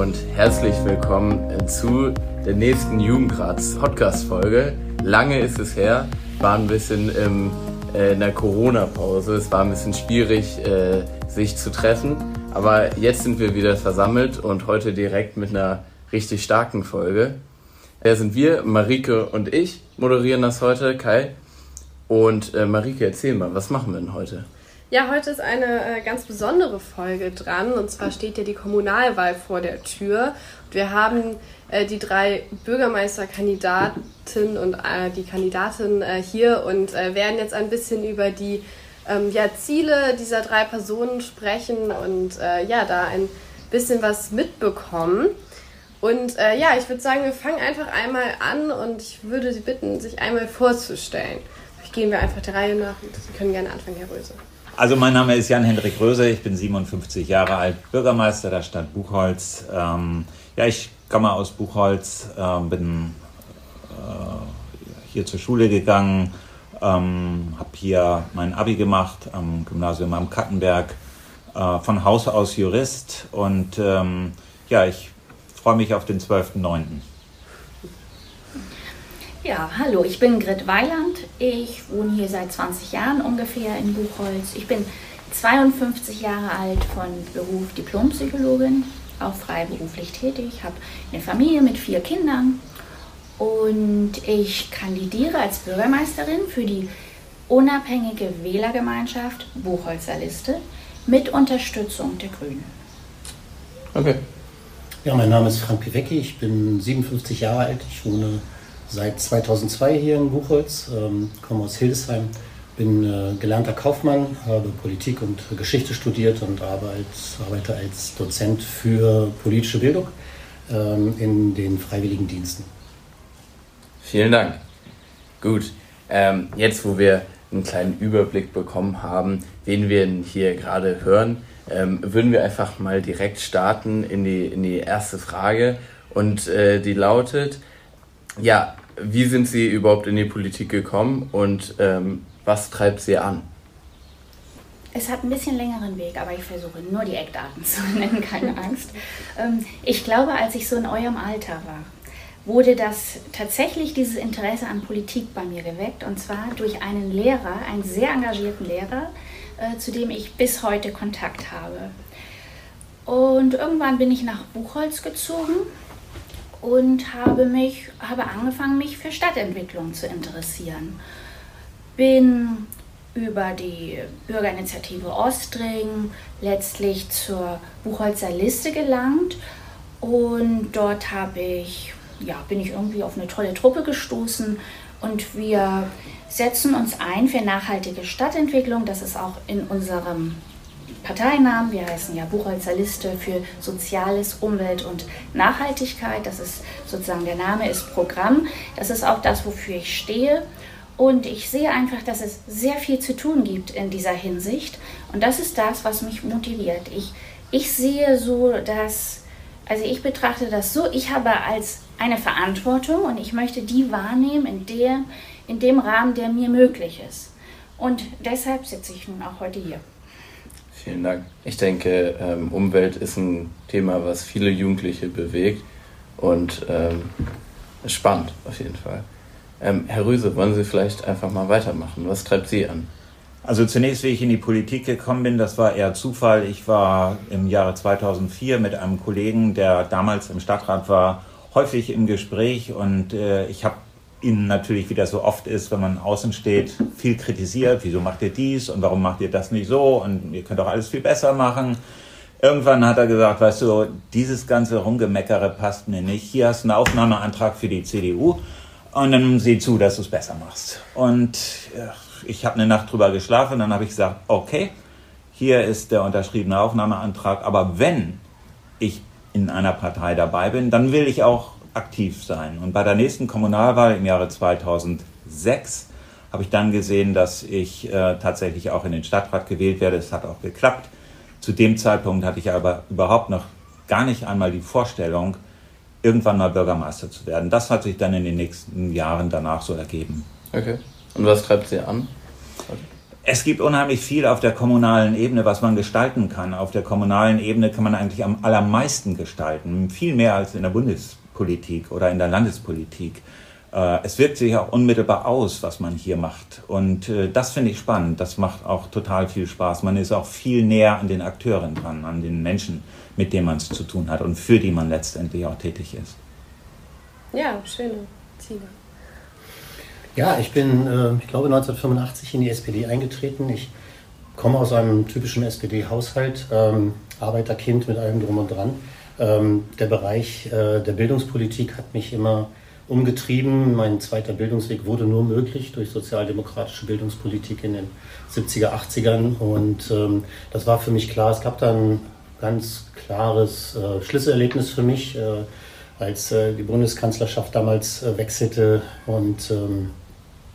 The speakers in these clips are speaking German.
und herzlich willkommen zu der nächsten Jugendrats Podcast-Folge. Lange ist es her, war ein bisschen im, äh, in der Corona-Pause. Es war ein bisschen schwierig, äh, sich zu treffen. Aber jetzt sind wir wieder versammelt und heute direkt mit einer richtig starken Folge. Wer sind wir? Marike und ich moderieren das heute, Kai. Und äh, Marike, erzähl mal, was machen wir denn heute? Ja, heute ist eine äh, ganz besondere Folge dran. Und zwar steht ja die Kommunalwahl vor der Tür. Und wir haben äh, die drei Bürgermeisterkandidaten und äh, die Kandidatin hier und werden jetzt ein bisschen über die ähm, ja, Ziele dieser drei Personen sprechen und ja, da ein bisschen was mitbekommen. Und ja, ich würde sagen, wir fangen einfach einmal an und ich würde Sie bitten, sich einmal vorzustellen. Vielleicht gehen wir einfach der Reihe nach und Sie können gerne anfangen, Herr Röse. Also mein Name ist Jan-Hendrik Röse, ich bin 57 Jahre alt, Bürgermeister der Stadt Buchholz. Ähm, ja, ich komme aus Buchholz, äh, bin äh, hier zur Schule gegangen, ähm, habe hier mein Abi gemacht am Gymnasium am Kattenberg, äh, von Haus aus Jurist und ähm, ja, ich freue mich auf den 12.09. Ja, hallo, ich bin Grit Weiland. Ich wohne hier seit 20 Jahren ungefähr in Buchholz. Ich bin 52 Jahre alt, von Beruf Diplompsychologin, auch freiberuflich tätig, habe eine Familie mit vier Kindern und ich kandidiere als Bürgermeisterin für die unabhängige Wählergemeinschaft Buchholzer Liste mit Unterstützung der Grünen. Okay. Ja, mein Name ist Frank Piwecki, ich bin 57 Jahre alt, ich wohne seit 2002 hier in Buchholz, ähm, komme aus Hildesheim, bin äh, gelernter Kaufmann, habe Politik und Geschichte studiert und arbeite, arbeite als Dozent für politische Bildung ähm, in den freiwilligen Diensten. Vielen Dank. Gut, ähm, jetzt wo wir einen kleinen Überblick bekommen haben, wen wir hier gerade hören, ähm, würden wir einfach mal direkt starten in die, in die erste Frage. Und äh, die lautet, ja, wie sind Sie überhaupt in die Politik gekommen und ähm, was treibt Sie an? Es hat ein bisschen längeren Weg, aber ich versuche nur die Eckdaten zu nennen, keine Angst. Ähm, ich glaube, als ich so in eurem Alter war, wurde das tatsächlich dieses Interesse an Politik bei mir geweckt und zwar durch einen Lehrer, einen sehr engagierten Lehrer, äh, zu dem ich bis heute Kontakt habe. Und irgendwann bin ich nach Buchholz gezogen und habe, mich, habe angefangen, mich für Stadtentwicklung zu interessieren. Bin über die Bürgerinitiative Ostring letztlich zur Buchholzer Liste gelangt und dort habe ich, ja, bin ich irgendwie auf eine tolle Truppe gestoßen und wir setzen uns ein für nachhaltige Stadtentwicklung. Das ist auch in unserem Parteinamen. Wir heißen ja Buchholzer Liste für Soziales, Umwelt und Nachhaltigkeit. Das ist sozusagen der Name ist Programm. Das ist auch das, wofür ich stehe. Und ich sehe einfach, dass es sehr viel zu tun gibt in dieser Hinsicht. Und das ist das, was mich motiviert. Ich, ich sehe so, dass, also ich betrachte das so, ich habe als eine Verantwortung und ich möchte die wahrnehmen in, der, in dem Rahmen, der mir möglich ist. Und deshalb sitze ich nun auch heute hier. Vielen Dank. Ich denke, ähm, Umwelt ist ein Thema, was viele Jugendliche bewegt und ähm, spannend auf jeden Fall. Ähm, Herr Rüse, wollen Sie vielleicht einfach mal weitermachen? Was treibt Sie an? Also zunächst, wie ich in die Politik gekommen bin, das war eher Zufall. Ich war im Jahre 2004 mit einem Kollegen, der damals im Stadtrat war, häufig im Gespräch und äh, ich habe ihn natürlich, wie das so oft ist, wenn man außen steht, viel kritisiert. Wieso macht ihr dies und warum macht ihr das nicht so und ihr könnt doch alles viel besser machen. Irgendwann hat er gesagt, weißt du, dieses ganze Rumgemeckere passt mir nicht. Hier hast du einen Aufnahmeantrag für die CDU und dann sieh zu, dass du es besser machst. Und ich habe eine Nacht drüber geschlafen, dann habe ich gesagt, okay, hier ist der unterschriebene Aufnahmeantrag, aber wenn ich in einer Partei dabei bin, dann will ich auch aktiv sein. Und bei der nächsten Kommunalwahl im Jahre 2006 habe ich dann gesehen, dass ich äh, tatsächlich auch in den Stadtrat gewählt werde. Es hat auch geklappt. Zu dem Zeitpunkt hatte ich aber überhaupt noch gar nicht einmal die Vorstellung, irgendwann mal Bürgermeister zu werden. Das hat sich dann in den nächsten Jahren danach so ergeben. Okay. Und was treibt Sie an? Es gibt unheimlich viel auf der kommunalen Ebene, was man gestalten kann. Auf der kommunalen Ebene kann man eigentlich am allermeisten gestalten, viel mehr als in der Bundespolitik oder in der Landespolitik. Äh, es wirkt sich auch unmittelbar aus, was man hier macht. Und äh, das finde ich spannend. Das macht auch total viel Spaß. Man ist auch viel näher an den Akteuren dran, an den Menschen, mit denen man es zu tun hat und für die man letztendlich auch tätig ist. Ja, schöne Ziele. Ja, ich bin, äh, ich glaube, 1985 in die SPD eingetreten. Ich komme aus einem typischen SPD-Haushalt, ähm, Arbeiterkind mit allem drum und dran. Ähm, der Bereich äh, der Bildungspolitik hat mich immer umgetrieben. Mein zweiter Bildungsweg wurde nur möglich durch sozialdemokratische Bildungspolitik in den 70er, 80ern. Und ähm, das war für mich klar. Es gab dann ganz klares äh, Schlüsselerlebnis für mich, äh, als äh, die Bundeskanzlerschaft damals äh, wechselte und ähm,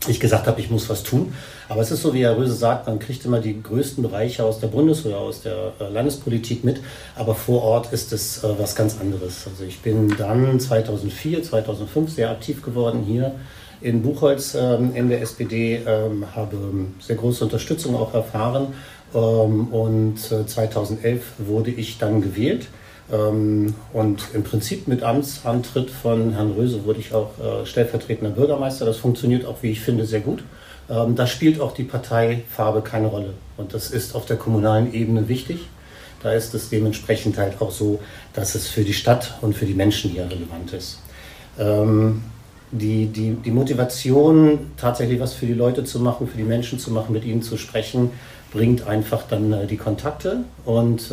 ich gesagt habe, ich muss was tun. Aber es ist so, wie Herr Röse sagt, man kriegt immer die größten Bereiche aus der Bundes- oder aus der äh, Landespolitik mit, aber vor Ort ist es äh, was ganz anderes. Also ich bin dann 2004, 2005 sehr aktiv geworden hier in Buchholz ähm, in der SPD, ähm, habe sehr große Unterstützung auch erfahren ähm, und 2011 äh, wurde ich dann gewählt. Ähm, und im Prinzip mit Amtsantritt von Herrn Röse wurde ich auch äh, stellvertretender Bürgermeister. Das funktioniert auch, wie ich finde, sehr gut. Ähm, da spielt auch die Parteifarbe keine Rolle. Und das ist auf der kommunalen Ebene wichtig. Da ist es dementsprechend halt auch so, dass es für die Stadt und für die Menschen hier relevant ist. Ähm, die, die, die Motivation, tatsächlich was für die Leute zu machen, für die Menschen zu machen, mit ihnen zu sprechen, bringt einfach dann äh, die Kontakte und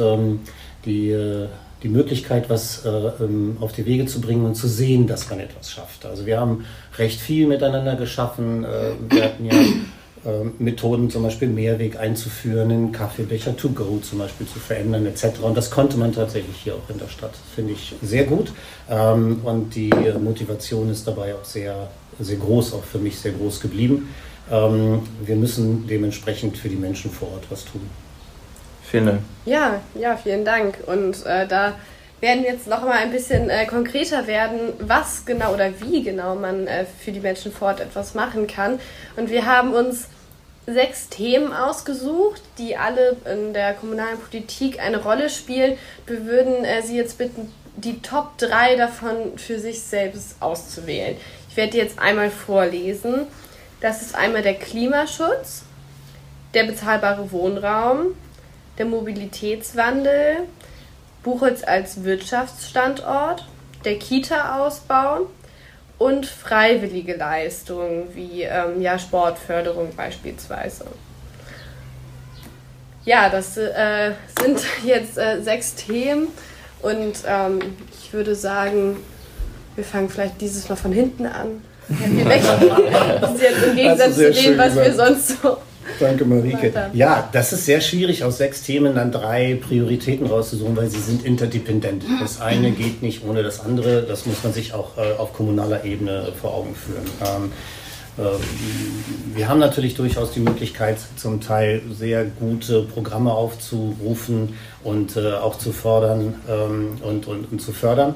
die, äh, die Möglichkeit, was äh, ähm, auf die Wege zu bringen und zu sehen, dass man etwas schafft. Also wir haben recht viel miteinander geschaffen. Äh, wir hatten ja äh, Methoden, zum Beispiel Mehrweg einzuführen, einen Kaffeebecher to go zum Beispiel zu verändern etc. Und das konnte man tatsächlich hier auch in der Stadt. Finde ich sehr gut. Ähm, und die Motivation ist dabei auch sehr, sehr groß, auch für mich sehr groß geblieben. Ähm, wir müssen dementsprechend für die Menschen vor Ort was tun. Vielen Dank. Ja, ja, vielen Dank. Und äh, da werden jetzt noch mal ein bisschen äh, konkreter werden, was genau oder wie genau man äh, für die Menschen vor Ort etwas machen kann. Und wir haben uns sechs Themen ausgesucht, die alle in der kommunalen Politik eine Rolle spielen. Wir würden äh, Sie jetzt bitten, die Top 3 davon für sich selbst auszuwählen. Ich werde die jetzt einmal vorlesen. Das ist einmal der Klimaschutz, der bezahlbare Wohnraum, der Mobilitätswandel, Buchholz als Wirtschaftsstandort, der Kita-Ausbau und freiwillige Leistungen wie ähm, ja, Sportförderung beispielsweise. Ja, das äh, sind jetzt äh, sechs Themen und ähm, ich würde sagen, wir fangen vielleicht dieses Mal von hinten an. das ist jetzt im Gegensatz zu dem, was wir sonst so Danke, Marike. Ja, das ist sehr schwierig, aus sechs Themen dann drei Prioritäten rauszusuchen, weil sie sind interdependent. Das eine geht nicht ohne das andere. Das muss man sich auch äh, auf kommunaler Ebene vor Augen führen. Ähm, äh, wir haben natürlich durchaus die Möglichkeit, zum Teil sehr gute Programme aufzurufen und äh, auch zu fordern ähm, und, und, und, zu fördern.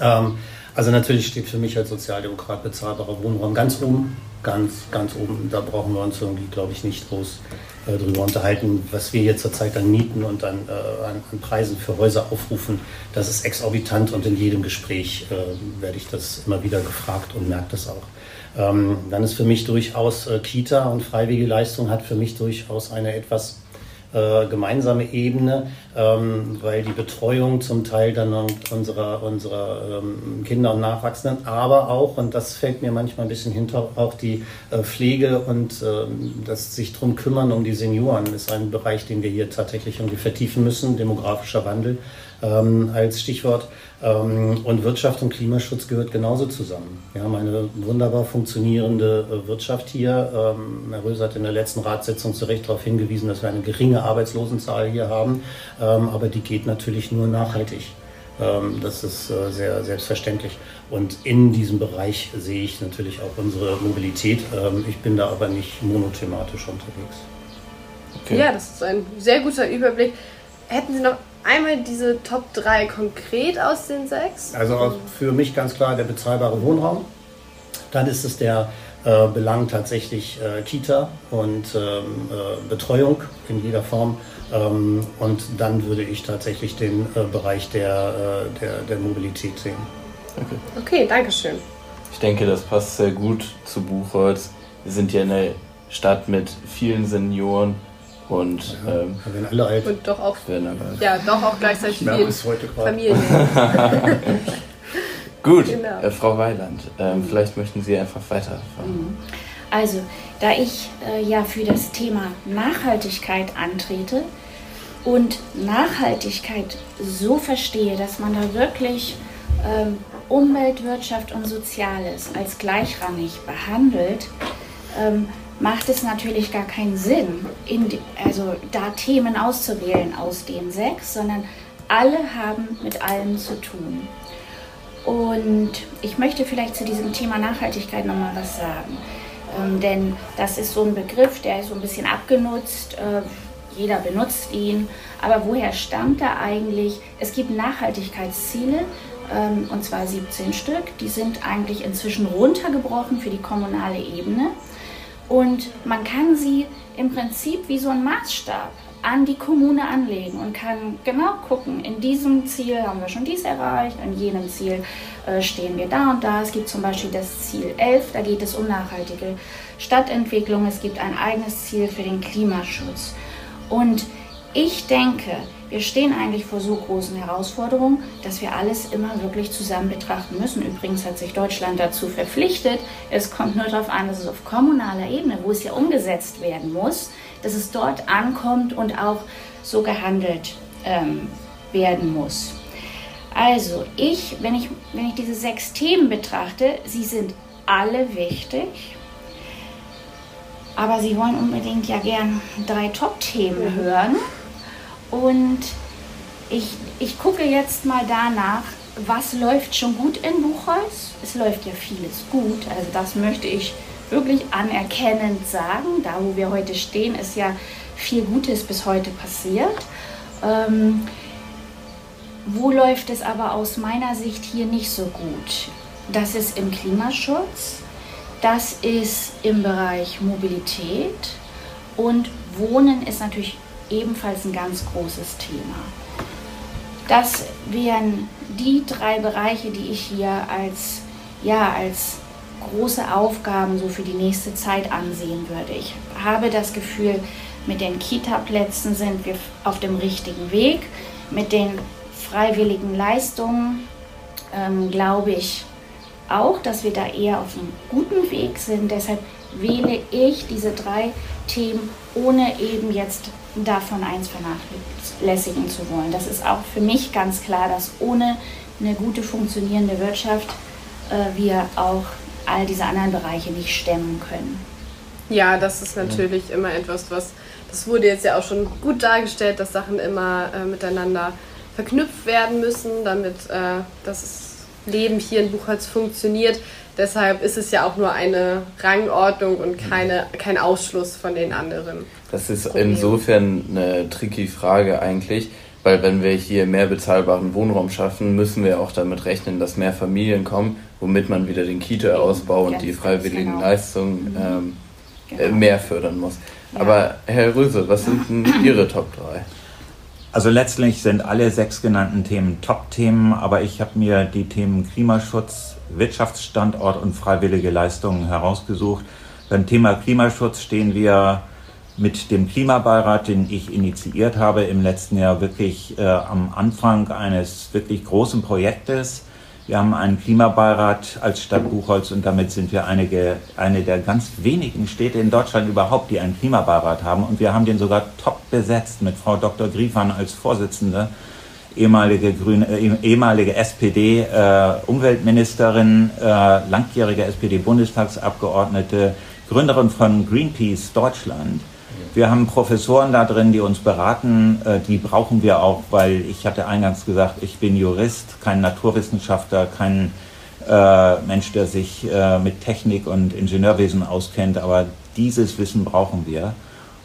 Ähm, also natürlich steht für mich als Sozialdemokrat bezahlbarer Wohnraum ganz oben ganz, ganz oben. Da brauchen wir uns irgendwie, glaube ich, nicht groß äh, drüber unterhalten. Was wir hier zurzeit an Mieten und an, äh, an, an, Preisen für Häuser aufrufen, das ist exorbitant und in jedem Gespräch äh, werde ich das immer wieder gefragt und merke das auch. Ähm, dann ist für mich durchaus äh, Kita und freiwillige Leistung hat für mich durchaus eine etwas äh, gemeinsame Ebene, ähm, weil die Betreuung zum Teil dann unserer, unserer ähm, Kinder und Nachwachsenden, aber auch, und das fällt mir manchmal ein bisschen hinter, auch die äh, Pflege und ähm, das sich darum kümmern um die Senioren ist ein Bereich, den wir hier tatsächlich irgendwie vertiefen müssen, demografischer Wandel ähm, als Stichwort. Ähm, und Wirtschaft und Klimaschutz gehört genauso zusammen. Wir haben eine wunderbar funktionierende äh, Wirtschaft hier. Ähm, Herr Röse hat in der letzten Ratssitzung zu Recht darauf hingewiesen, dass wir eine geringe Arbeitslosenzahl hier haben. Ähm, aber die geht natürlich nur nachhaltig. Ähm, das ist äh, sehr selbstverständlich. Und in diesem Bereich sehe ich natürlich auch unsere Mobilität. Ähm, ich bin da aber nicht monothematisch unterwegs. Okay. Ja, das ist ein sehr guter Überblick. Hätten Sie noch einmal diese Top 3 konkret aus den sechs? Also für mich ganz klar der bezahlbare Wohnraum. Dann ist es der äh, belangt tatsächlich äh, Kita und ähm, äh, Betreuung in jeder Form. Ähm, und dann würde ich tatsächlich den äh, Bereich der, äh, der, der Mobilität sehen. Okay. okay, danke schön. Ich denke, das passt sehr gut zu Buchholz. Wir sind ja eine Stadt mit vielen Senioren und ja, ähm, werden alle alt. Und doch auch, ja, doch auch gleichzeitig viele Familien. Gut, genau. äh, Frau Weiland, äh, mhm. vielleicht möchten Sie einfach weiterfahren. Mhm. Also, da ich äh, ja für das Thema Nachhaltigkeit antrete und Nachhaltigkeit so verstehe, dass man da wirklich ähm, Umwelt, Wirtschaft und Soziales als gleichrangig behandelt, ähm, macht es natürlich gar keinen Sinn, die, also da Themen auszuwählen aus den sechs, sondern alle haben mit allem zu tun. Und ich möchte vielleicht zu diesem Thema Nachhaltigkeit nochmal was sagen. Ähm, denn das ist so ein Begriff, der ist so ein bisschen abgenutzt. Äh, jeder benutzt ihn. Aber woher stammt er eigentlich? Es gibt Nachhaltigkeitsziele, ähm, und zwar 17 Stück. Die sind eigentlich inzwischen runtergebrochen für die kommunale Ebene. Und man kann sie im Prinzip wie so ein Maßstab an die Kommune anlegen und kann genau gucken, in diesem Ziel haben wir schon dies erreicht, in jenem Ziel äh, stehen wir da und da. Es gibt zum Beispiel das Ziel 11, da geht es um nachhaltige Stadtentwicklung. Es gibt ein eigenes Ziel für den Klimaschutz. Und ich denke, wir stehen eigentlich vor so großen Herausforderungen, dass wir alles immer wirklich zusammen betrachten müssen. Übrigens hat sich Deutschland dazu verpflichtet. Es kommt nur darauf an, dass es auf kommunaler Ebene, wo es ja umgesetzt werden muss, dass es dort ankommt und auch so gehandelt ähm, werden muss. Also ich, wenn ich, wenn ich diese sechs Themen betrachte, sie sind alle wichtig, aber Sie wollen unbedingt ja gern drei Top-Themen hören. Und ich, ich gucke jetzt mal danach, was läuft schon gut in Buchholz. Es läuft ja vieles gut, also das möchte ich wirklich anerkennend sagen. Da, wo wir heute stehen, ist ja viel Gutes bis heute passiert. Ähm, wo läuft es aber aus meiner Sicht hier nicht so gut? Das ist im Klimaschutz, das ist im Bereich Mobilität und Wohnen ist natürlich ebenfalls ein ganz großes Thema. Das wären die drei Bereiche, die ich hier als, ja, als große Aufgaben so für die nächste Zeit ansehen würde. Ich habe das Gefühl, mit den Kita-Plätzen sind wir auf dem richtigen Weg. Mit den freiwilligen Leistungen ähm, glaube ich auch, dass wir da eher auf einem guten Weg sind. Deshalb wähle ich diese drei Themen, ohne eben jetzt davon eins vernachlässigen zu wollen. Das ist auch für mich ganz klar, dass ohne eine gute funktionierende Wirtschaft äh, wir auch all diese anderen Bereiche nicht stemmen können. Ja, das ist natürlich immer etwas, was, das wurde jetzt ja auch schon gut dargestellt, dass Sachen immer äh, miteinander verknüpft werden müssen, damit äh, das Leben hier in Buchholz funktioniert. Deshalb ist es ja auch nur eine Rangordnung und keine, kein Ausschluss von den anderen. Das ist Problemen. insofern eine tricky Frage eigentlich, weil wenn wir hier mehr bezahlbaren Wohnraum schaffen, müssen wir auch damit rechnen, dass mehr Familien kommen, womit man wieder den Kita-Ausbau und die freiwilligen genau. Leistungen mhm. ähm, genau. Äh, mehr fördern muss. Ja. Aber Herr Röse, was sind denn Ihre Top 3? Also letztlich sind alle sechs genannten Themen Top-Themen, aber ich habe mir die Themen Klimaschutz, Wirtschaftsstandort und freiwillige Leistungen herausgesucht. Beim Thema Klimaschutz stehen wir mit dem Klimabeirat, den ich initiiert habe im letzten Jahr, wirklich äh, am Anfang eines wirklich großen Projektes. Wir haben einen Klimabeirat als Stadt Buchholz und damit sind wir einige, eine der ganz wenigen Städte in Deutschland überhaupt, die einen Klimabeirat haben. Und wir haben den sogar top besetzt mit Frau Dr. Griefan als Vorsitzende ehemalige Grüne, äh, ehemalige SPD äh, Umweltministerin, äh, langjährige SPD Bundestagsabgeordnete, Gründerin von Greenpeace Deutschland. Wir haben Professoren da drin, die uns beraten. Äh, die brauchen wir auch, weil ich hatte eingangs gesagt, ich bin Jurist, kein Naturwissenschaftler, kein äh, Mensch, der sich mit Technik und Ingenieurwesen auskennt. Aber dieses Wissen brauchen wir.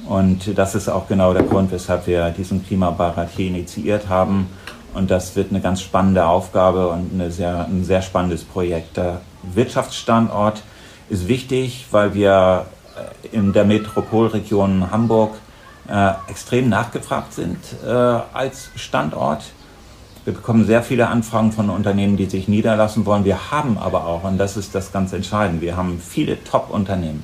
Und das ist auch genau der Grund, weshalb wir diesen Klimabeirat hier initiiert haben. Und das wird eine ganz spannende Aufgabe und eine sehr, ein sehr spannendes Projekt. Der Wirtschaftsstandort ist wichtig, weil wir äh, in der Metropolregion Hamburg äh, extrem nachgefragt sind äh, als Standort. Wir bekommen sehr viele Anfragen von Unternehmen, die sich niederlassen wollen. Wir haben aber auch, und das ist das ganz Entscheidende, wir haben viele Top-Unternehmen,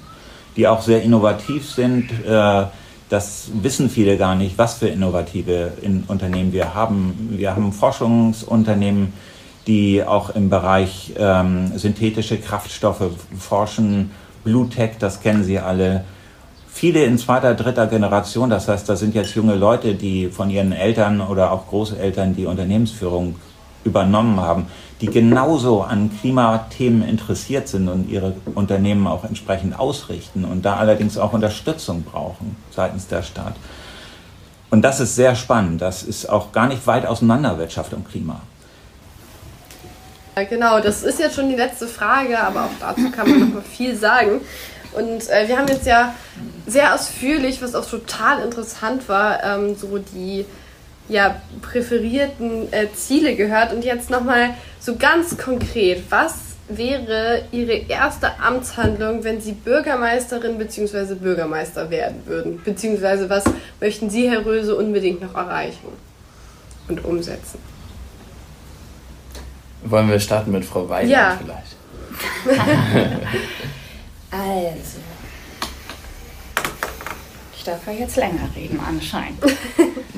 die auch sehr innovativ sind. Äh, das wissen viele gar nicht, was für innovative Unternehmen wir haben. Wir haben Forschungsunternehmen, die auch im Bereich ähm, synthetische Kraftstoffe forschen. Blue Tech, das kennen Sie alle. Viele in zweiter, dritter Generation, das heißt, das sind jetzt junge Leute, die von ihren Eltern oder auch Großeltern die Unternehmensführung übernommen haben, die genauso an Klimathemen interessiert sind und ihre Unternehmen auch entsprechend ausrichten und da allerdings auch Unterstützung brauchen seitens der Stadt. Und das ist sehr spannend. Das ist auch gar nicht weit auseinander, Wirtschaft und Klima. Genau, das ist jetzt schon die letzte Frage, aber auch dazu kann man noch mal viel sagen. Und äh, wir haben jetzt ja sehr ausführlich, was auch total interessant war, ähm, so die ja, präferierten äh, Ziele gehört. Und jetzt nochmal so ganz konkret, was wäre Ihre erste Amtshandlung, wenn Sie Bürgermeisterin bzw. Bürgermeister werden würden? Beziehungsweise was möchten Sie, Herr Röse, unbedingt noch erreichen und umsetzen? Wollen wir starten mit Frau Weiland ja. vielleicht? also, ich darf ja jetzt länger reden anscheinend.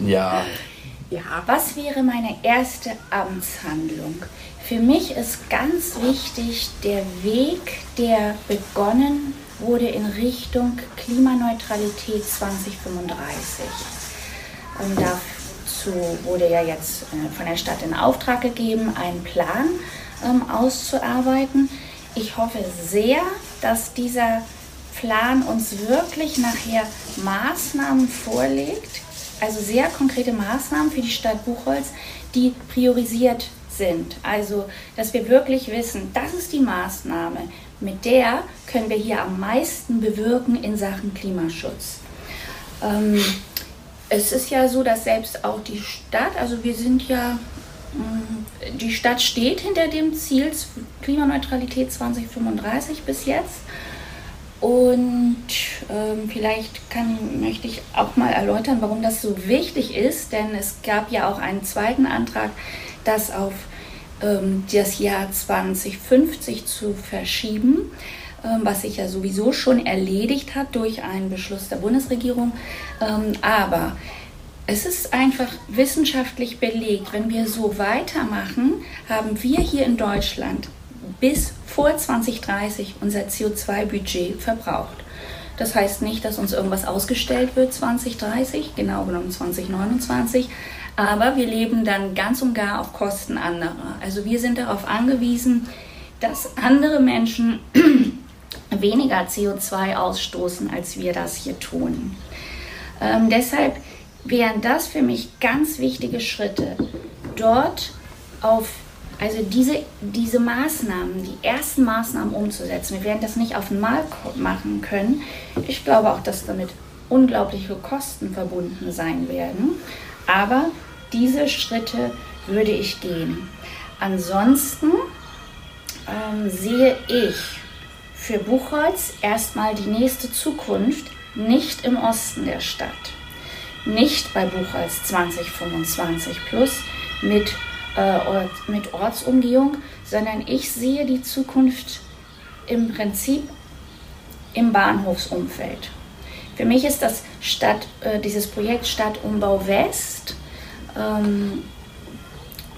ja. Ja, was wäre meine erste Amtshandlung? Für mich ist ganz wichtig der Weg, der begonnen wurde in Richtung Klimaneutralität 2035. Und dazu wurde ja jetzt äh, von der Stadt in Auftrag gegeben, einen Plan ähm, auszuarbeiten. Ich hoffe sehr, dass dieser Plan uns wirklich nachher Maßnahmen vorlegt, also sehr konkrete Maßnahmen für die Stadt Buchholz, die priorisiert sind. Also, dass wir wirklich wissen, das ist die Maßnahme, mit der können wir hier am meisten bewirken in Sachen Klimaschutz. Ähm, es ist ja so, dass selbst auch die Stadt, also wir sind ja, mm, die Stadt steht hinter dem Ziel Klimaneutralität 2035 bis jetzt. Und ähm, vielleicht kann, möchte ich auch mal erläutern, warum das so wichtig ist, denn es gab ja auch einen zweiten Antrag, das auf ähm, das Jahr 2050 zu verschieben, ähm, was sich ja sowieso schon erledigt hat durch einen Beschluss der Bundesregierung. Ähm, aber es ist einfach wissenschaftlich belegt, wenn wir so weitermachen, haben wir hier in Deutschland bis vor 2030 unser CO2-Budget verbraucht. Das heißt nicht, dass uns irgendwas ausgestellt wird 2030, genau genommen 2029, aber wir leben dann ganz und gar auf Kosten anderer. Also wir sind darauf angewiesen, dass andere Menschen weniger CO2 ausstoßen, als wir das hier tun. Ähm, deshalb wären das für mich ganz wichtige Schritte, dort auf also diese, diese Maßnahmen, die ersten Maßnahmen umzusetzen, wir werden das nicht auf einmal machen können. Ich glaube auch, dass damit unglaubliche Kosten verbunden sein werden. Aber diese Schritte würde ich gehen. Ansonsten ähm, sehe ich für Buchholz erstmal die nächste Zukunft nicht im Osten der Stadt. Nicht bei Buchholz 2025 plus mit äh, mit Ortsumgehung, sondern ich sehe die Zukunft im Prinzip im Bahnhofsumfeld. Für mich ist das Stadt, äh, dieses Projekt Stadtumbau West, ähm,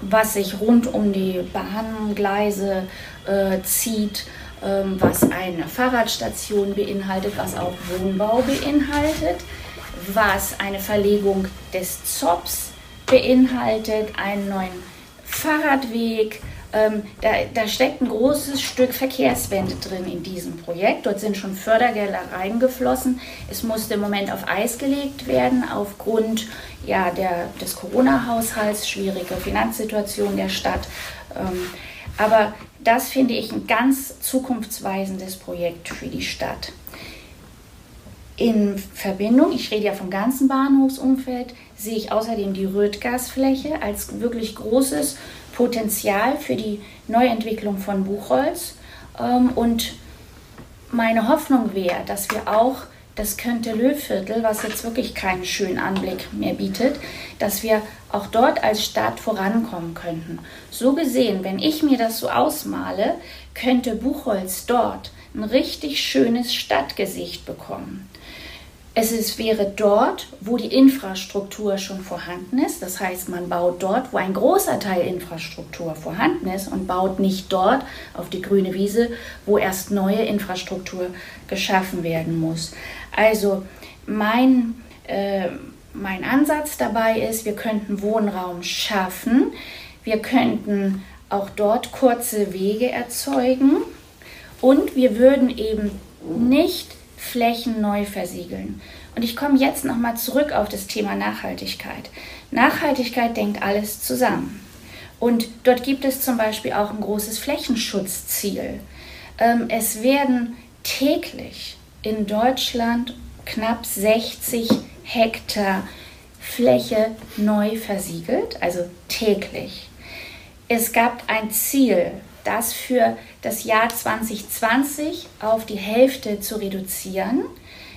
was sich rund um die Bahngleise äh, zieht, ähm, was eine Fahrradstation beinhaltet, was auch Wohnbau beinhaltet, was eine Verlegung des ZOPs beinhaltet, einen neuen Fahrradweg. Ähm, da, da, steckt ein großes Stück Verkehrswende drin in diesem Projekt. Dort sind schon Fördergelder reingeflossen. Es musste im Moment auf Eis gelegt werden aufgrund ja, der, des Corona-Haushalts, schwierige Finanzsituation der Stadt. Ähm, aber das finde ich ein ganz zukunftsweisendes Projekt für die Stadt. In Verbindung, ich rede ja vom ganzen Bahnhofsumfeld, sehe ich außerdem die Rötgasfläche als wirklich großes Potenzial für die Neuentwicklung von Buchholz. Ähm, und meine Hoffnung wäre, dass wir auch das könnte Löwviertel, was jetzt wirklich keinen schönen Anblick mehr bietet, dass wir auch dort als Stadt vorankommen könnten. So gesehen, wenn ich mir das so ausmale, könnte Buchholz dort ein richtig schönes Stadtgesicht bekommen. Es ist, wäre dort, wo die Infrastruktur schon vorhanden ist. Das heißt, man baut dort, wo ein großer Teil Infrastruktur vorhanden ist und baut nicht dort auf die grüne Wiese, wo erst neue Infrastruktur geschaffen werden muss. Also mein, äh, mein Ansatz dabei ist, wir könnten Wohnraum schaffen, wir könnten auch dort kurze Wege erzeugen und wir würden eben nicht Flächen neu versiegeln. Und ich komme jetzt nochmal zurück auf das Thema Nachhaltigkeit. Nachhaltigkeit denkt alles zusammen. Und dort gibt es zum Beispiel auch ein großes Flächenschutzziel. Ähm, es werden täglich in Deutschland knapp 60 Hektar Fläche neu versiegelt, also täglich. Es gab ein Ziel das für das Jahr 2020 auf die Hälfte zu reduzieren.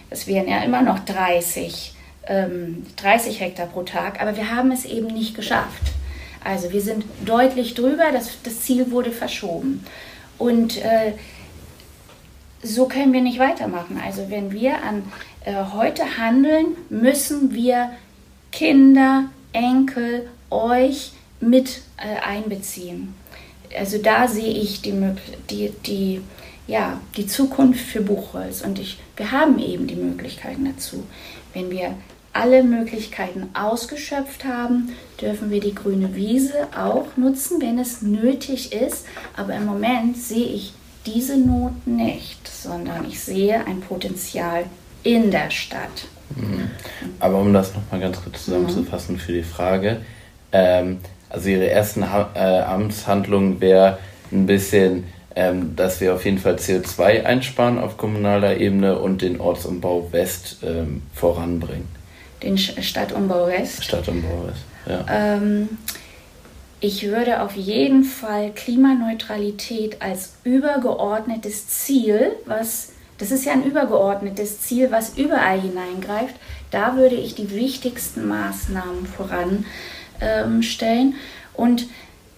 Das wären ja immer noch 30, ähm, 30 Hektar pro Tag, aber wir haben es eben nicht geschafft. Also wir sind deutlich drüber, das, das Ziel wurde verschoben. Und äh, so können wir nicht weitermachen. Also wenn wir an äh, heute handeln, müssen wir Kinder, Enkel, euch mit äh, einbeziehen also da sehe ich die, die, die, ja, die Zukunft für Buchholz und ich, wir haben eben die Möglichkeiten dazu. Wenn wir alle Möglichkeiten ausgeschöpft haben, dürfen wir die grüne Wiese auch nutzen, wenn es nötig ist. Aber im Moment sehe ich diese Not nicht, sondern ich sehe ein Potenzial in der Stadt. Mhm. Aber um das nochmal ganz kurz zusammenzufassen mhm. für die Frage, ähm, also ihre ersten ha äh, Amtshandlung wäre ein bisschen, ähm, dass wir auf jeden Fall CO2 einsparen auf kommunaler Ebene und den Ortsumbau West ähm, voranbringen. Den Stadtumbau West? Stadtumbau West, ja. Ähm, ich würde auf jeden Fall Klimaneutralität als übergeordnetes Ziel, was das ist ja ein übergeordnetes Ziel, was überall hineingreift. Da würde ich die wichtigsten Maßnahmen voran ähm, stellen. Und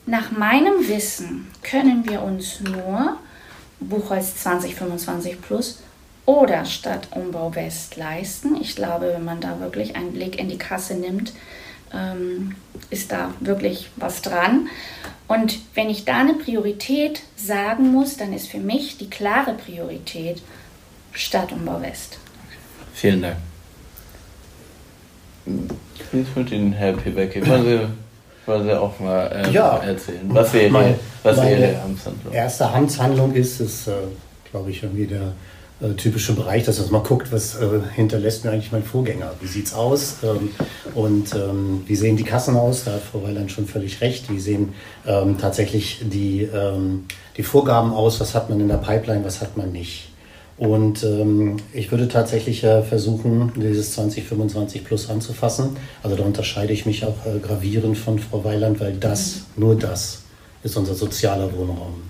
nach meinem Wissen können wir uns nur Buchholz 2025 Plus oder Stadtumbau West leisten. Ich glaube, wenn man da wirklich einen Blick in die Kasse nimmt, ähm, ist da wirklich was dran. Und wenn ich da eine Priorität sagen muss, dann ist für mich die klare Priorität Stadtumbau West. Vielen Dank. Wie ist mit Ihnen, Herr Piwecki? Wollen Sie, auch mal äh, ja, erzählen? Was wäre meine, was meine Ihre Amtshandlung? Erste Amtshandlung ist, ist äh, glaube ich, irgendwie der äh, typische Bereich, dass man mal guckt, was äh, hinterlässt mir eigentlich mein Vorgänger. Wie sieht es aus? Ähm, und ähm, wie sehen die Kassen aus? Da hat Frau Weiland schon völlig recht. Wie sehen ähm, tatsächlich die, ähm, die Vorgaben aus? Was hat man in der Pipeline, was hat man nicht? Und ähm, ich würde tatsächlich äh, versuchen, dieses 2025 Plus anzufassen. Also da unterscheide ich mich auch äh, gravierend von Frau Weiland, weil das, nur das, ist unser sozialer Wohnraum.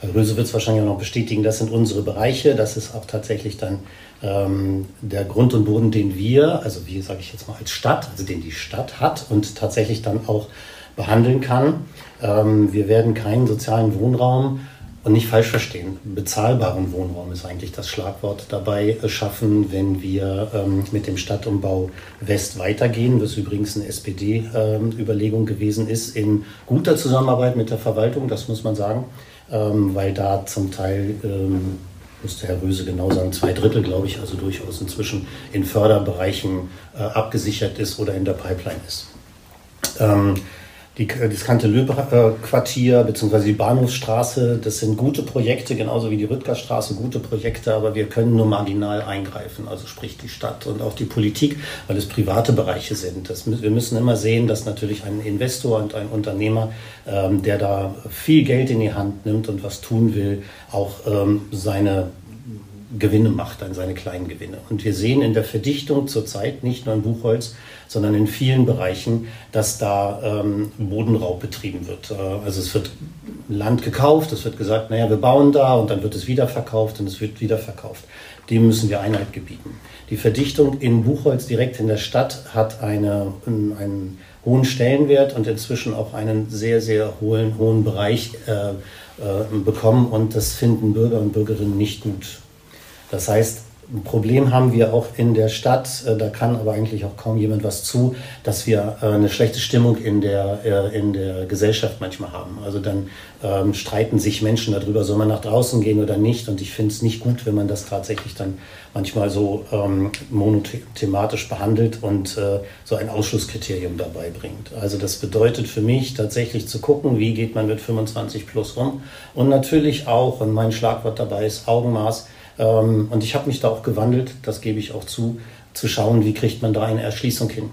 Herr Röse wird es wahrscheinlich auch noch bestätigen, das sind unsere Bereiche. Das ist auch tatsächlich dann ähm, der Grund und Boden, den wir, also wie sage ich jetzt mal als Stadt, also den die Stadt hat und tatsächlich dann auch behandeln kann. Ähm, wir werden keinen sozialen Wohnraum und nicht falsch verstehen, bezahlbaren Wohnraum ist eigentlich das Schlagwort dabei schaffen, wenn wir ähm, mit dem Stadtumbau West weitergehen, was übrigens eine SPD-Überlegung ähm, gewesen ist, in guter Zusammenarbeit mit der Verwaltung, das muss man sagen, ähm, weil da zum Teil, ähm, müsste Herr Röse genau sagen, zwei Drittel, glaube ich, also durchaus inzwischen in Förderbereichen äh, abgesichert ist oder in der Pipeline ist. Die, das Kante-Löb-Quartier bzw. die Bahnhofsstraße, das sind gute Projekte, genauso wie die Rüttgerstraße, gute Projekte, aber wir können nur marginal eingreifen, also sprich die Stadt und auch die Politik, weil es private Bereiche sind. Das, wir müssen immer sehen, dass natürlich ein Investor und ein Unternehmer, ähm, der da viel Geld in die Hand nimmt und was tun will, auch ähm, seine Gewinne macht, an seine kleinen Gewinne. Und wir sehen in der Verdichtung zurzeit nicht nur in Buchholz, sondern in vielen Bereichen, dass da ähm, Bodenraub betrieben wird. Äh, also es wird Land gekauft, es wird gesagt, naja, wir bauen da und dann wird es wieder verkauft und es wird wieder verkauft. Dem müssen wir Einheit gebieten. Die Verdichtung in Buchholz direkt in der Stadt hat eine, einen hohen Stellenwert und inzwischen auch einen sehr, sehr hohen, hohen Bereich äh, äh, bekommen und das finden Bürger und Bürgerinnen nicht gut. Das heißt, ein Problem haben wir auch in der Stadt, äh, da kann aber eigentlich auch kaum jemand was zu, dass wir äh, eine schlechte Stimmung in der, äh, in der Gesellschaft manchmal haben. Also dann ähm, streiten sich Menschen darüber, soll man nach draußen gehen oder nicht. Und ich finde es nicht gut, wenn man das tatsächlich dann manchmal so ähm, monothematisch behandelt und äh, so ein Ausschlusskriterium dabei bringt. Also das bedeutet für mich tatsächlich zu gucken, wie geht man mit 25 plus um. Und natürlich auch, und mein Schlagwort dabei ist Augenmaß, ähm, und ich habe mich da auch gewandelt, das gebe ich auch zu, zu schauen, wie kriegt man da eine Erschließung hin.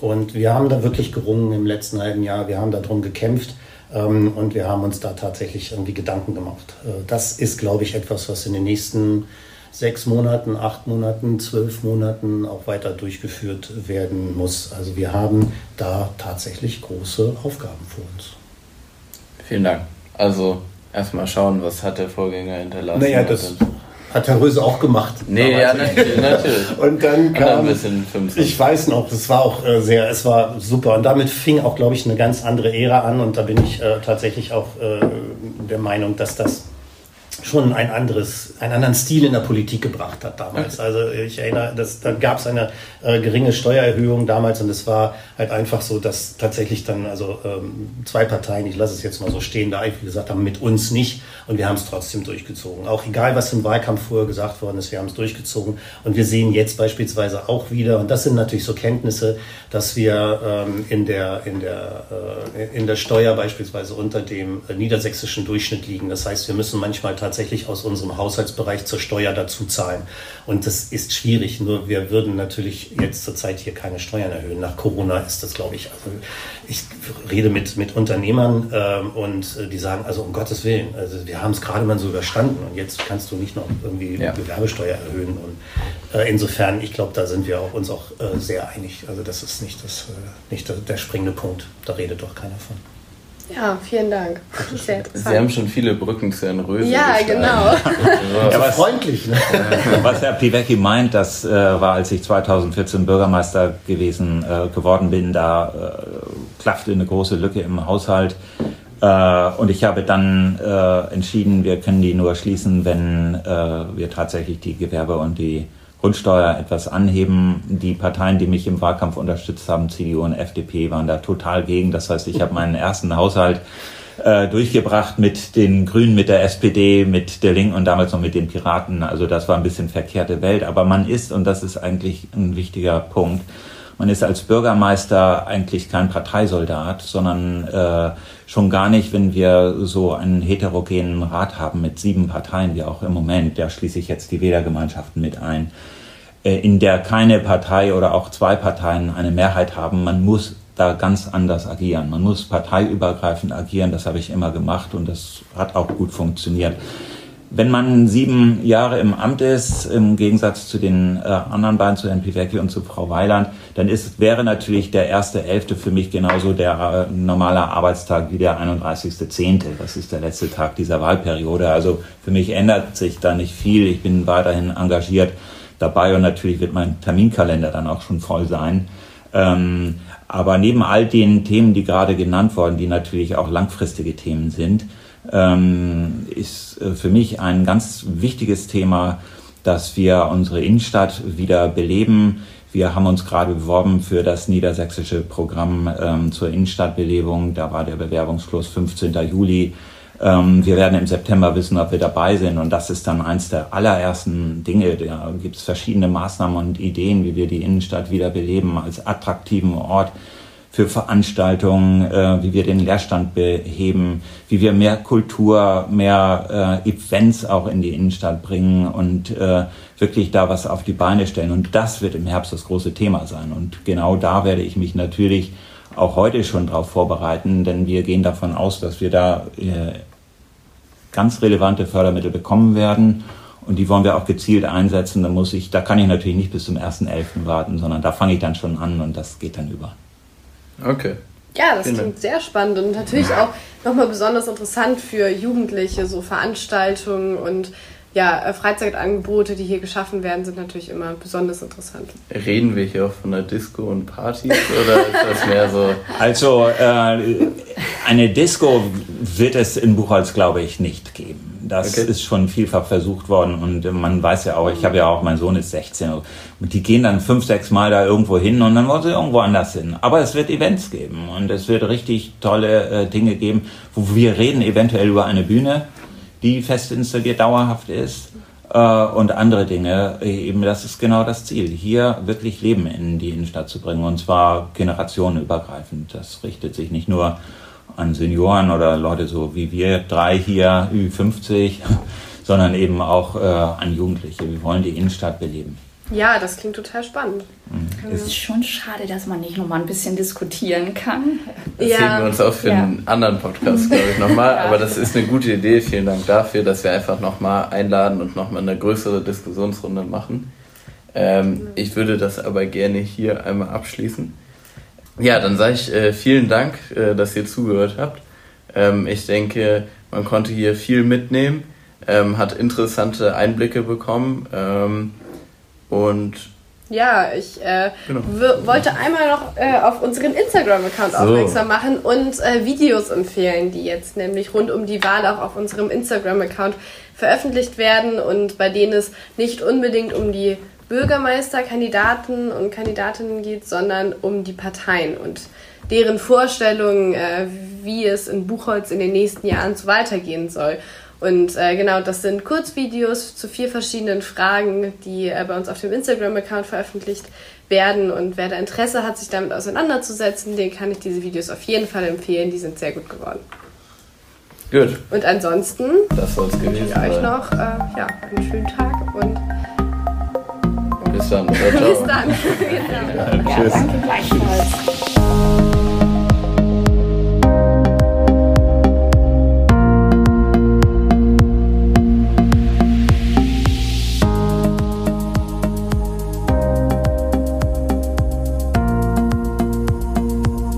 Und wir haben da wirklich gerungen im letzten halben Jahr. Wir haben darum gekämpft ähm, und wir haben uns da tatsächlich irgendwie Gedanken gemacht. Äh, das ist, glaube ich, etwas, was in den nächsten sechs Monaten, acht Monaten, zwölf Monaten auch weiter durchgeführt werden muss. Also wir haben da tatsächlich große Aufgaben vor uns. Vielen Dank. Also erstmal schauen, was hat der Vorgänger hinterlassen. Naja, das hat Herr Röse auch gemacht. Nee, ja, natürlich, natürlich. Und dann kam, ich weiß noch, das war auch äh, sehr, es war super. Und damit fing auch, glaube ich, eine ganz andere Ära an. Und da bin ich äh, tatsächlich auch äh, der Meinung, dass das schon ein anderes, einen anderen Stil in der Politik gebracht hat damals. Also ich erinnere, dass, da gab es eine äh, geringe Steuererhöhung damals und es war halt einfach so, dass tatsächlich dann also ähm, zwei Parteien, ich lasse es jetzt mal so stehen, da einfach gesagt haben, mit uns nicht und wir haben es trotzdem durchgezogen. Auch egal, was im Wahlkampf vorher gesagt worden ist, wir haben es durchgezogen und wir sehen jetzt beispielsweise auch wieder, und das sind natürlich so Kenntnisse, dass wir ähm, in, der, in, der, äh, in der Steuer beispielsweise unter dem äh, niedersächsischen Durchschnitt liegen. Das heißt, wir müssen manchmal tatsächlich aus unserem Haushaltsbereich zur Steuer dazu zahlen. Und das ist schwierig. Nur wir würden natürlich jetzt zurzeit hier keine Steuern erhöhen. Nach Corona ist das, glaube ich, also ich rede mit, mit Unternehmern ähm, und äh, die sagen, also um Gottes Willen, also wir haben es gerade mal so überstanden und jetzt kannst du nicht noch irgendwie ja. Gewerbesteuer erhöhen. Und äh, insofern, ich glaube, da sind wir auch, uns auch äh, sehr einig. Also das ist nicht, das, äh, nicht der, der springende Punkt. Da redet doch keiner von. Ja, vielen Dank. Sehr Sie haben schon viele Brücken zu Herrn Röse. Ja, gestanden. genau. ja, was freundlich. Ne? Was Herr Piwecki meint, das äh, war, als ich 2014 Bürgermeister gewesen äh, geworden bin, da äh, klaffte eine große Lücke im Haushalt. Äh, und ich habe dann äh, entschieden, wir können die nur schließen, wenn äh, wir tatsächlich die Gewerbe und die Grundsteuer etwas anheben. Die Parteien, die mich im Wahlkampf unterstützt haben, CDU und FDP, waren da total gegen. Das heißt, ich habe meinen ersten Haushalt äh, durchgebracht mit den Grünen, mit der SPD, mit der Linken und damals noch mit den Piraten. Also das war ein bisschen verkehrte Welt. Aber man ist, und das ist eigentlich ein wichtiger Punkt, man ist als Bürgermeister eigentlich kein Parteisoldat, sondern äh, schon gar nicht, wenn wir so einen heterogenen Rat haben mit sieben Parteien, wie auch im Moment, da schließe ich jetzt die Wählergemeinschaften mit ein, äh, in der keine Partei oder auch zwei Parteien eine Mehrheit haben. Man muss da ganz anders agieren. Man muss parteiübergreifend agieren. Das habe ich immer gemacht und das hat auch gut funktioniert. Wenn man sieben Jahre im Amt ist, im Gegensatz zu den äh, anderen beiden, zu Herrn Piwecki und zu Frau Weiland, dann ist, wäre natürlich der erste Elfte für mich genauso der äh, normale Arbeitstag wie der 31.10. Das ist der letzte Tag dieser Wahlperiode. Also für mich ändert sich da nicht viel. Ich bin weiterhin engagiert dabei und natürlich wird mein Terminkalender dann auch schon voll sein. Ähm, aber neben all den Themen, die gerade genannt wurden, die natürlich auch langfristige Themen sind, ähm, ist äh, für mich ein ganz wichtiges Thema, dass wir unsere Innenstadt wieder beleben. Wir haben uns gerade beworben für das niedersächsische Programm ähm, zur Innenstadtbelebung. Da war der Bewerbungsschluss 15. Juli. Ähm, wir werden im September wissen, ob wir dabei sind. Und das ist dann eins der allerersten Dinge. Da gibt es verschiedene Maßnahmen und Ideen, wie wir die Innenstadt wieder beleben als attraktiven Ort für Veranstaltungen, äh, wie wir den Leerstand beheben, wie wir mehr Kultur, mehr äh, Events auch in die Innenstadt bringen und äh, wirklich da was auf die Beine stellen. Und das wird im Herbst das große Thema sein. Und genau da werde ich mich natürlich auch heute schon darauf vorbereiten, denn wir gehen davon aus, dass wir da äh, ganz relevante Fördermittel bekommen werden Und die wollen wir auch gezielt einsetzen. Da muss ich, da kann ich natürlich nicht bis zum 1.11. warten, sondern da fange ich dann schon an und das geht dann über. Okay. Ja, das klingt sehr spannend und natürlich auch nochmal besonders interessant für Jugendliche, so Veranstaltungen und ja, äh, Freizeitangebote, die hier geschaffen werden, sind natürlich immer besonders interessant. Reden wir hier auch von der Disco und Partys oder ist das mehr so? Also äh, eine Disco wird es in Buchholz, glaube ich, nicht geben. Das okay. ist schon vielfach versucht worden und man weiß ja auch, ich habe ja auch, mein Sohn ist 16 und die gehen dann fünf, sechs Mal da irgendwo hin und dann wollen sie irgendwo anders hin. Aber es wird Events geben und es wird richtig tolle äh, Dinge geben, wo wir reden eventuell über eine Bühne die fest installiert dauerhaft ist äh, und andere Dinge. Eben das ist genau das Ziel, hier wirklich Leben in die Innenstadt zu bringen und zwar generationenübergreifend. Das richtet sich nicht nur an Senioren oder Leute so wie wir drei hier, Ü50, sondern eben auch äh, an Jugendliche. Wir wollen die Innenstadt beleben. Ja, das klingt total spannend. Mhm. Es ist schon schade, dass man nicht noch mal ein bisschen diskutieren kann. Das ja. sehen wir uns auch für ja. einen anderen Podcast, glaube ich, nochmal. ja. Aber das ist eine gute Idee. Vielen Dank dafür, dass wir einfach nochmal einladen und nochmal eine größere Diskussionsrunde machen. Ähm, ich würde das aber gerne hier einmal abschließen. Ja, dann sage ich äh, vielen Dank, äh, dass ihr zugehört habt. Ähm, ich denke, man konnte hier viel mitnehmen, ähm, hat interessante Einblicke bekommen. Ähm, und ja, ich äh, genau. wollte einmal noch äh, auf unseren Instagram-Account so. aufmerksam machen und äh, Videos empfehlen, die jetzt nämlich rund um die Wahl auch auf unserem Instagram-Account veröffentlicht werden und bei denen es nicht unbedingt um die Bürgermeisterkandidaten und Kandidatinnen geht, sondern um die Parteien und deren Vorstellungen, äh, wie es in Buchholz in den nächsten Jahren so weitergehen soll. Und äh, genau, das sind Kurzvideos zu vier verschiedenen Fragen, die äh, bei uns auf dem Instagram-Account veröffentlicht werden. Und wer da Interesse hat, sich damit auseinanderzusetzen, den kann ich diese Videos auf jeden Fall empfehlen. Die sind sehr gut geworden. Gut. Und ansonsten das soll's gewesen ich euch noch äh, ja, einen schönen Tag und bis dann. Ciao, ciao. bis dann. genau. ja, Tschüss. Danke gleichfalls.